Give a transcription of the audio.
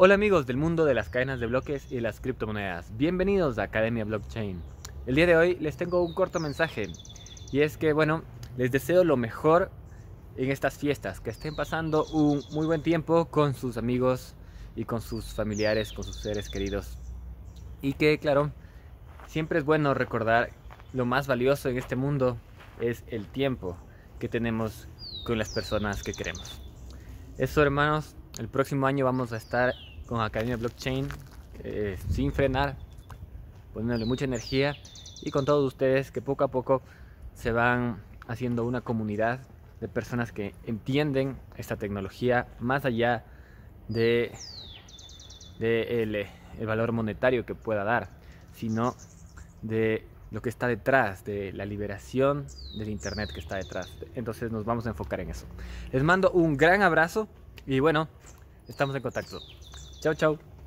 Hola amigos del mundo de las cadenas de bloques y las criptomonedas. Bienvenidos a Academia Blockchain. El día de hoy les tengo un corto mensaje y es que bueno, les deseo lo mejor en estas fiestas, que estén pasando un muy buen tiempo con sus amigos y con sus familiares, con sus seres queridos. Y que claro, siempre es bueno recordar lo más valioso en este mundo es el tiempo que tenemos con las personas que queremos. Eso hermanos, el próximo año vamos a estar con Academia Blockchain eh, sin frenar, poniéndole mucha energía y con todos ustedes que poco a poco se van haciendo una comunidad de personas que entienden esta tecnología más allá de, el valor monetario que pueda dar, sino de lo que está detrás, de la liberación del Internet que está detrás. Entonces nos vamos a enfocar en eso. Les mando un gran abrazo y bueno, estamos en contacto. Chao, chao.